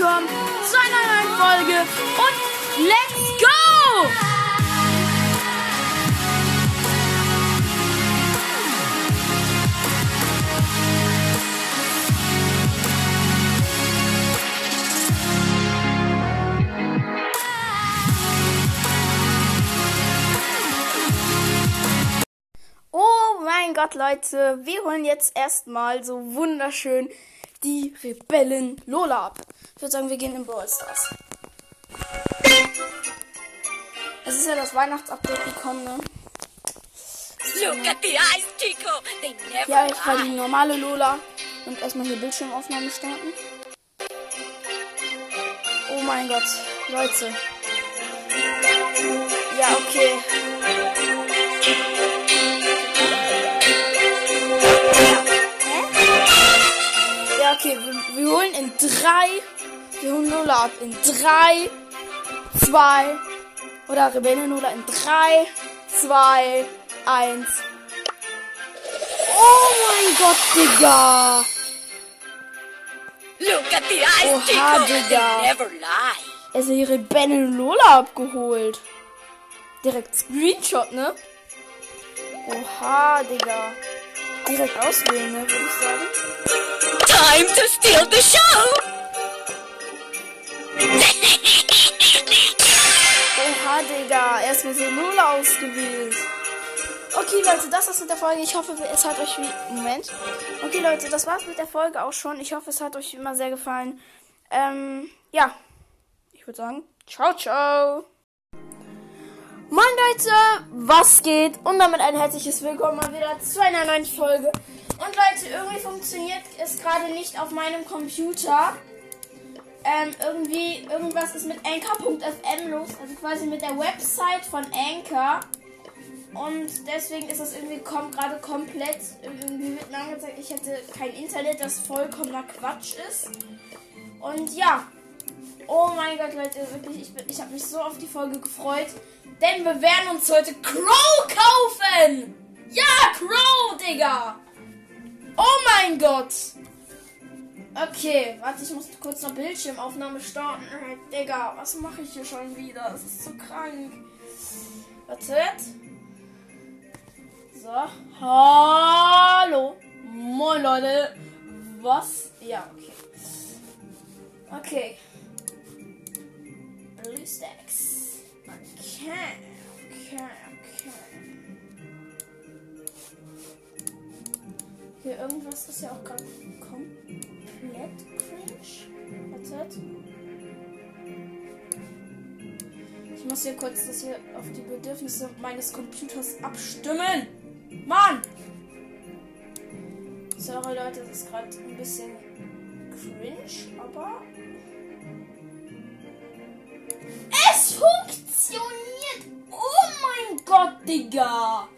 willkommen zu einer neuen Folge und let's go! Oh mein Gott, Leute, wir holen jetzt erstmal so wunderschön die Rebellen Lola ab. Ich würde sagen, wir gehen in Brawl Stars. Es ist ja das Weihnachtsupdate gekommen, ne? Look at the eyes, Chico. They never Ja, ich war die normale Lola und erstmal hier Bildschirmaufnahme starten. Oh mein Gott, Leute. Ja, okay. Okay, wir, wir holen in drei. Wir holen Lola ab in drei, zwei. Oder Rebellen Lola in drei, zwei, eins. Oh mein Gott, Digga. Look at the eyes, Oha. Digga. Never lie. Also ihre Rebellen Lola abgeholt. Direkt Screenshot, ne? Oha, Digga. Direkt auswählen, ne, würde ich sagen. Time to steal the show. Oha, Digga. Erstmal so Lola ausgewählt. Okay, Leute, das war's mit der Folge. Ich hoffe, es hat euch wie. Moment. Okay, Leute, das war's mit der Folge auch schon. Ich hoffe, es hat euch immer sehr gefallen. Ähm, ja. Ich würde sagen, ciao, ciao. Moin Leute, was geht? Und damit ein herzliches Willkommen mal wieder zu einer neuen Folge. Und Leute, irgendwie funktioniert es gerade nicht auf meinem Computer. Ähm, irgendwie, irgendwas ist mit Anchor.fm los, also quasi mit der Website von Anchor. Und deswegen ist das irgendwie kom gerade komplett, irgendwie mir angezeigt, ich hätte kein Internet, das vollkommener Quatsch ist. Und ja, oh mein Gott, Leute, wirklich, ich, bin- ich habe mich so auf die Folge gefreut, denn wir werden uns heute Crow kaufen! Ja, Crow, Digga! Oh mein Gott! Okay, warte, ich muss kurz noch Bildschirmaufnahme starten. Äh, Digga, was mache ich hier schon wieder? Das ist so krank. Wartet. So. Hallo. Moin, Leute. Was? Ja, okay. Okay. Blue Stacks. Okay. Okay, okay. Hier irgendwas ist ja auch gerade komplett cringe. Wartet. Ich muss hier kurz das hier auf die Bedürfnisse meines Computers abstimmen. Mann! Sorry Leute, das ist gerade ein bisschen cringe, aber Digga!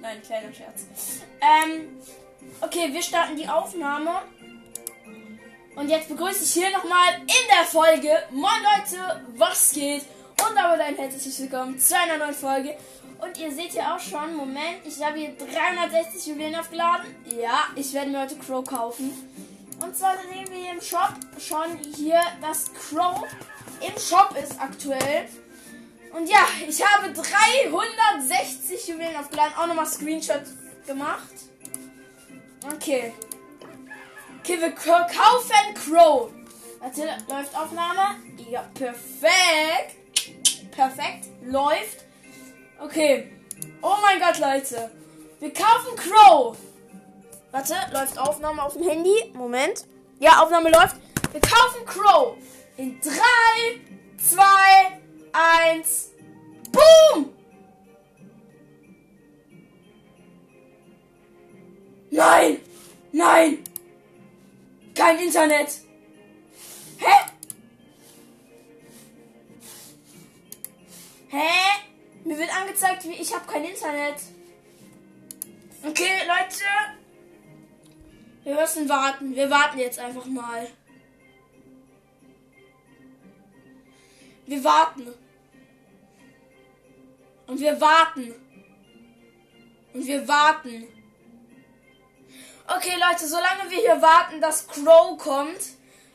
Nein, kleiner Scherz. Ähm, okay, wir starten die Aufnahme. Und jetzt begrüße ich hier nochmal in der Folge. Moin Leute, was geht? Und damit ein herzliches Willkommen zu einer neuen Folge. Und ihr seht ja auch schon, Moment, ich habe hier 360 Juwelen aufgeladen. Ja, ich werde mir heute Crow kaufen. Und zwar sehen wir hier im Shop schon hier, dass Crow im Shop ist aktuell. Und ja, ich habe 360 Juwelen aufgeladen. Auch nochmal Screenshot gemacht. Okay. Okay, wir kaufen Crow. Warte, läuft Aufnahme? Ja, perfekt. Perfekt, läuft. Okay. Oh mein Gott, Leute. Wir kaufen Crow. Warte, läuft Aufnahme auf dem Handy. Moment. Ja, Aufnahme läuft. Wir kaufen Crow. In 3, 2, 1. Boom! Nein! Nein! Kein Internet! Hä? Hä? Mir wird angezeigt, wie ich habe kein Internet. Okay, Leute. Wir müssen warten. Wir warten jetzt einfach mal. Wir warten. Und wir warten. Und wir warten. Okay, Leute, solange wir hier warten, dass Crow kommt.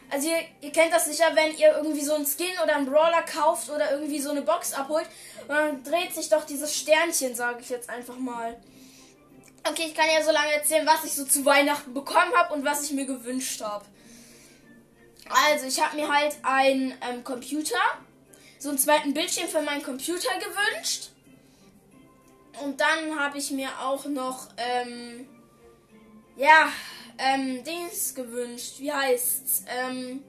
Also ihr, ihr kennt das sicher, wenn ihr irgendwie so einen Skin oder einen Brawler kauft oder irgendwie so eine Box abholt. Und dann dreht sich doch dieses Sternchen, sage ich jetzt einfach mal. Okay, ich kann ja so lange erzählen, was ich so zu Weihnachten bekommen habe und was ich mir gewünscht habe. Also, ich habe mir halt einen ähm, Computer, so einen zweiten Bildschirm für meinen Computer gewünscht. Und dann habe ich mir auch noch, ähm, ja, ähm, Dings gewünscht. Wie heißt's? Ähm,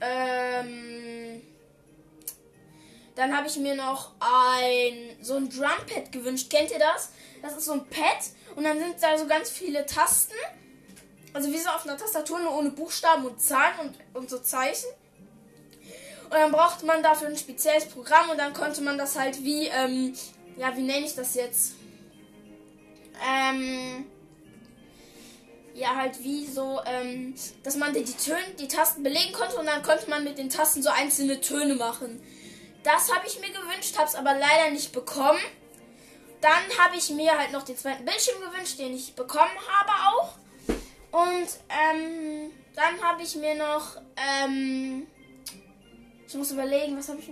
ähm, dann habe ich mir noch ein, so ein Drumpad gewünscht. Kennt ihr das? Das ist so ein Pad und dann sind da so ganz viele Tasten. Also wie so auf einer Tastatur, nur ohne Buchstaben und Zahlen und, und so Zeichen. Und dann brauchte man dafür ein spezielles Programm und dann konnte man das halt wie, ähm, ja, wie nenne ich das jetzt? Ähm, ja, halt wie so, ähm, dass man die, die Töne, die Tasten belegen konnte und dann konnte man mit den Tasten so einzelne Töne machen. Das habe ich mir gewünscht, habe es aber leider nicht bekommen. Dann habe ich mir halt noch den zweiten Bildschirm gewünscht, den ich bekommen habe auch. Und ähm, dann habe ich mir noch, ähm, ich muss überlegen, was habe ich.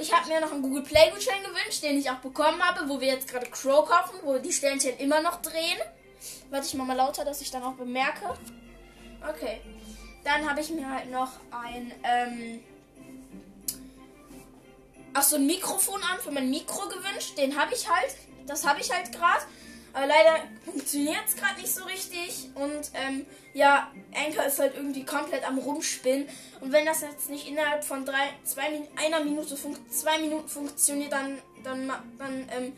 Ich habe mir noch einen Google Play Gutschein gewünscht, den ich auch bekommen habe, wo wir jetzt gerade Crow kaufen, wo die Sternchen immer noch drehen. Warte ich mal, mal lauter, dass ich dann auch bemerke. Okay. Dann habe ich mir halt noch ein, ähm, ach so ein Mikrofon an für mein Mikro gewünscht. Den habe ich halt. Das habe ich halt gerade. Aber leider funktioniert es gerade nicht so richtig. Und ähm, ja, Anchor ist halt irgendwie komplett am Rumspinnen. Und wenn das jetzt nicht innerhalb von drei, zwei, einer Minute, zwei Minuten funktioniert, dann, dann, dann ähm,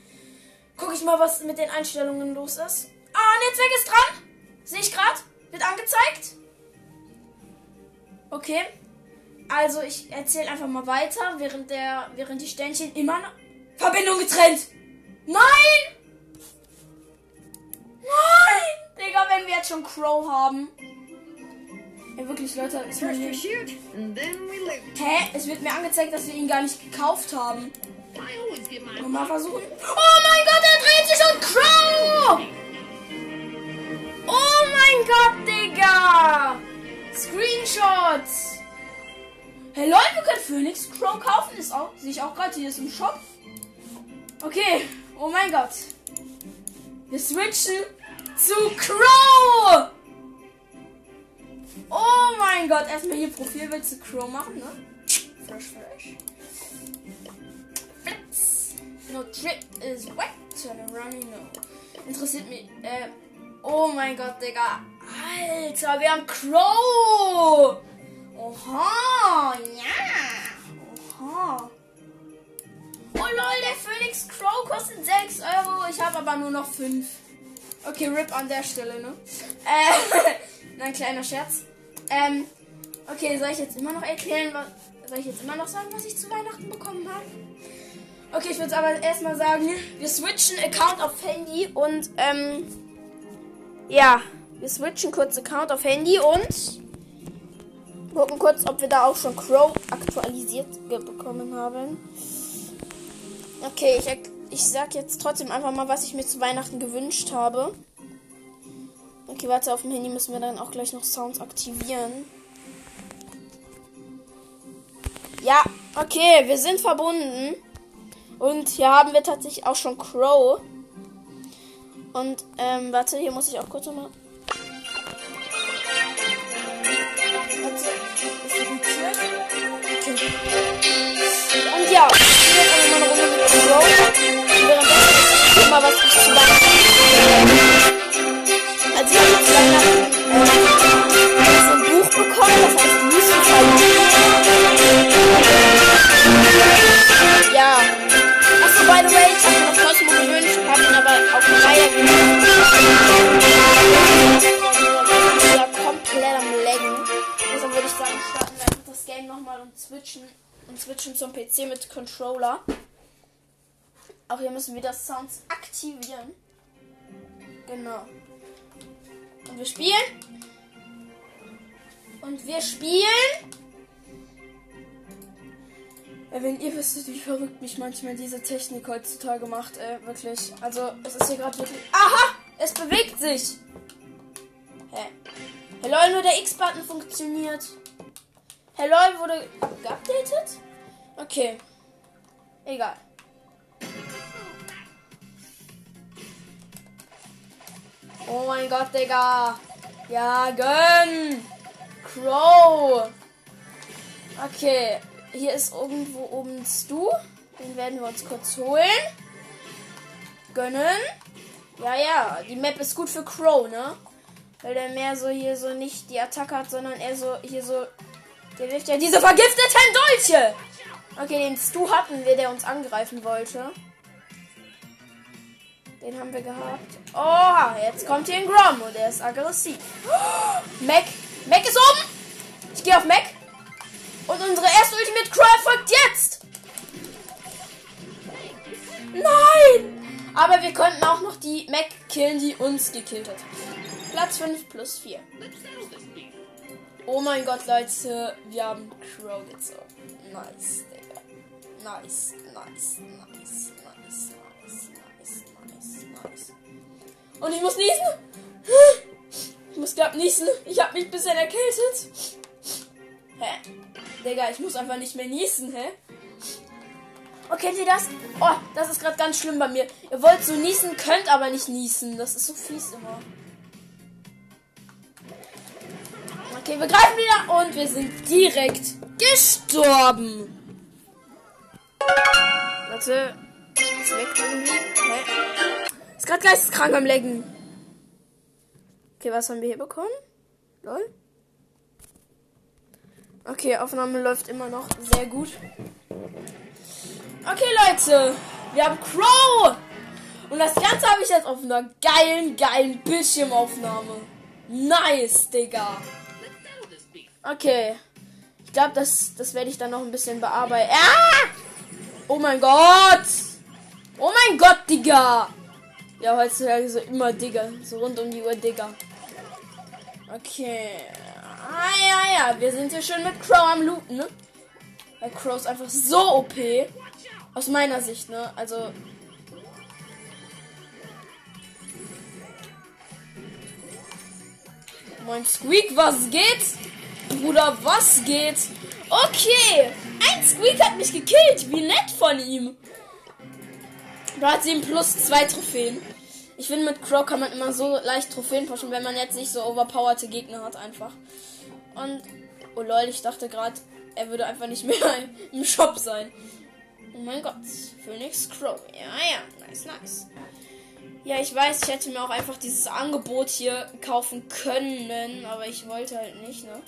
gucke ich mal, was mit den Einstellungen los ist. Ah, Netzwerk ist dran. Sehe ich gerade. Wird angezeigt. Okay. Also ich erzähle einfach mal weiter, während der, während die Sternchen immer noch. Verbindung getrennt. Nein! Schon Crow haben. Ja, wirklich, Leute. Es wird mir, hä? Es wird mir angezeigt, dass wir ihn gar nicht gekauft haben. Mal versuchen. Oh mein Gott, er dreht sich und Crow! Oh mein Gott, Digga! Screenshots! Hey Leute, wir können Phoenix Crow kaufen. Ist auch, sehe ich auch gerade hier ist im Shop. Okay, oh mein Gott. Wir switchen zu Crow! Oh mein Gott, erstmal hier Profilbild zu Crow machen, ne? Fresh, fresh. Fritz. No trip is wet, turn around, no. Interessiert mich, äh, Oh mein Gott, Digga. Alter, wir haben Crow. Oha, ja. Oha. Oh lol, der Phoenix Crow kostet 6 Euro. Ich habe aber nur noch 5. Okay, RIP an der Stelle, ne? Äh, nein, kleiner Scherz. Ähm, okay, soll ich jetzt immer noch erklären, was, soll ich jetzt immer noch sagen, was ich zu Weihnachten bekommen habe? Okay, ich würde aber erstmal sagen, wir switchen Account auf Handy und, ähm, ja, wir switchen kurz Account auf Handy und gucken kurz, ob wir da auch schon Crow aktualisiert bekommen haben. Okay, ich, ich sag jetzt trotzdem einfach mal, was ich mir zu Weihnachten gewünscht habe. Okay, warte, auf dem Handy müssen wir dann auch gleich noch Sounds aktivieren. Ja, okay, wir sind verbunden. Und hier haben wir tatsächlich auch schon Crow. Und, ähm, warte, hier muss ich auch kurz nochmal. Nochmal und switchen, und switchen zum PC mit Controller. Auch hier müssen wir das Sounds aktivieren. Genau. Und wir spielen. Und wir spielen. Wenn ihr wüsstet, wie verrückt mich manchmal diese Technik heutzutage macht, äh, wirklich. Also, es ist hier gerade wirklich. Aha! Es bewegt sich! Hä? Hey lol, nur der X-Button funktioniert. Hey lol, wurde geupdatet? Okay. Egal. Oh mein Gott, Digga. Ja, gönn. Crow. Okay. Hier ist irgendwo oben Stu. Den werden wir uns kurz holen. Gönnen. Ja, ja. Die Map ist gut für Crow, ne? Weil der mehr so hier so nicht die Attacke hat, sondern eher so hier so. Der wirft ja diese vergifteten Dolche. Okay, den Stu hatten wir, der uns angreifen wollte. Den haben wir gehabt. Oh, jetzt kommt hier ein Grom und der ist aggressiv. Oh, Mac. Mac ist oben. Ich gehe auf Mac. Und unsere erste Ultimate Crow folgt jetzt. Nein! Aber wir konnten auch noch die Mac killen, die uns gekillt hat. Platz 5 plus 4. Oh mein Gott, Leute, wir haben Crow gezogen. Nice, Digga. Nice, nice, nice, nice, nice, nice, nice, nice. Und ich muss niesen. Ich muss grad niesen. Ich habe mich bisschen erkältet. Hä? Digga, ich muss einfach nicht mehr niesen, hä? Oh, kennt ihr das? Oh, das ist gerade ganz schlimm bei mir. Ihr wollt so niesen, könnt aber nicht niesen. Das ist so fies immer. Okay, wir greifen wieder und wir sind direkt gestorben. Warte. Ist weg irgendwie. Hä? Ist gerade geisteskrank am Lecken. Okay, was haben wir hier bekommen? Lol. Okay, Aufnahme läuft immer noch sehr gut. Okay, Leute. Wir haben Crow. Und das Ganze habe ich jetzt auf einer geilen, geilen Bildschirmaufnahme. Nice, Digga. Okay. Ich glaube, das, das werde ich dann noch ein bisschen bearbeiten. Ah! Oh mein Gott! Oh mein Gott, Digga! Ja, heutzutage so immer Digga. So rund um die Uhr Digga. Okay. Ah, ja, ja. Wir sind hier schön mit Crow am Looten, ne? Weil Crow ist einfach so OP. Aus meiner Sicht, ne? Also. Moin Squeak, was geht? Bruder, was geht? Okay, ein Squeak hat mich gekillt. Wie nett von ihm. Da hat sie plus zwei Trophäen. Ich finde, mit Crow kann man immer so leicht Trophäen pushen, wenn man jetzt nicht so overpowerte Gegner hat, einfach. Und, oh lol, ich dachte gerade, er würde einfach nicht mehr im Shop sein. Oh mein Gott, Phoenix Crow. Ja, ja, nice, nice. Ja, ich weiß, ich hätte mir auch einfach dieses Angebot hier kaufen können, aber ich wollte halt nicht, ne?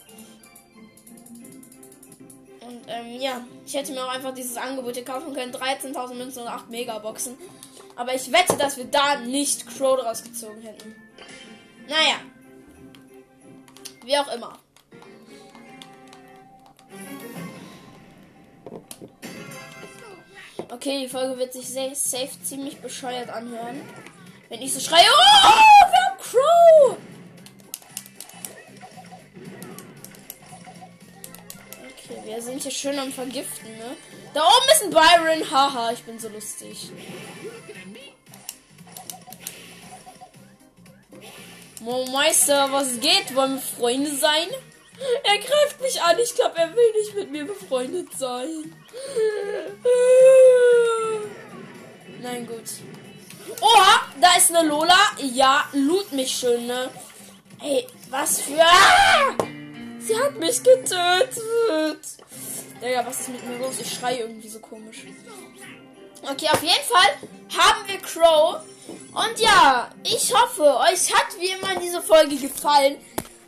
Und ähm, ja, ich hätte mir auch einfach dieses Angebot hier kaufen können. 13.000 Münzen und 8 Megaboxen. Aber ich wette, dass wir da nicht Crow rausgezogen hätten. Naja. Wie auch immer. Okay, die Folge wird sich safe, safe ziemlich bescheuert anhören. Wenn ich so schreie, oh, wir haben Crow! Wir sind hier schön am Vergiften, ne? Da oben ist ein Byron, haha, ich bin so lustig. Mo Meister, was geht? Wollen wir Freunde sein? Er greift mich an. Ich glaube, er will nicht mit mir befreundet sein. Nein, gut. Oha, da ist eine Lola. Ja, loot mich schön, ne? Ey, was für... Ah! Sie hat mich getötet. Ja, was ist mit mir los? Ich schreie irgendwie so komisch. Okay, auf jeden Fall haben wir Crow. Und ja, ich hoffe, euch hat wie immer diese Folge gefallen.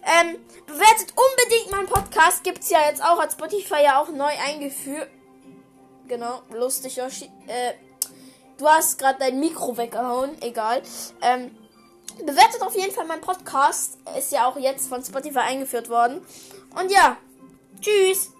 Ähm, bewertet unbedingt meinen Podcast. Gibt's ja jetzt auch, als Spotify ja auch neu eingeführt. Genau, lustig, Yoshi. Äh, du hast gerade dein Mikro weggehauen. Egal. Ähm, bewertet auf jeden Fall meinen Podcast. Ist ja auch jetzt von Spotify eingeführt worden. Und ja, tschüss.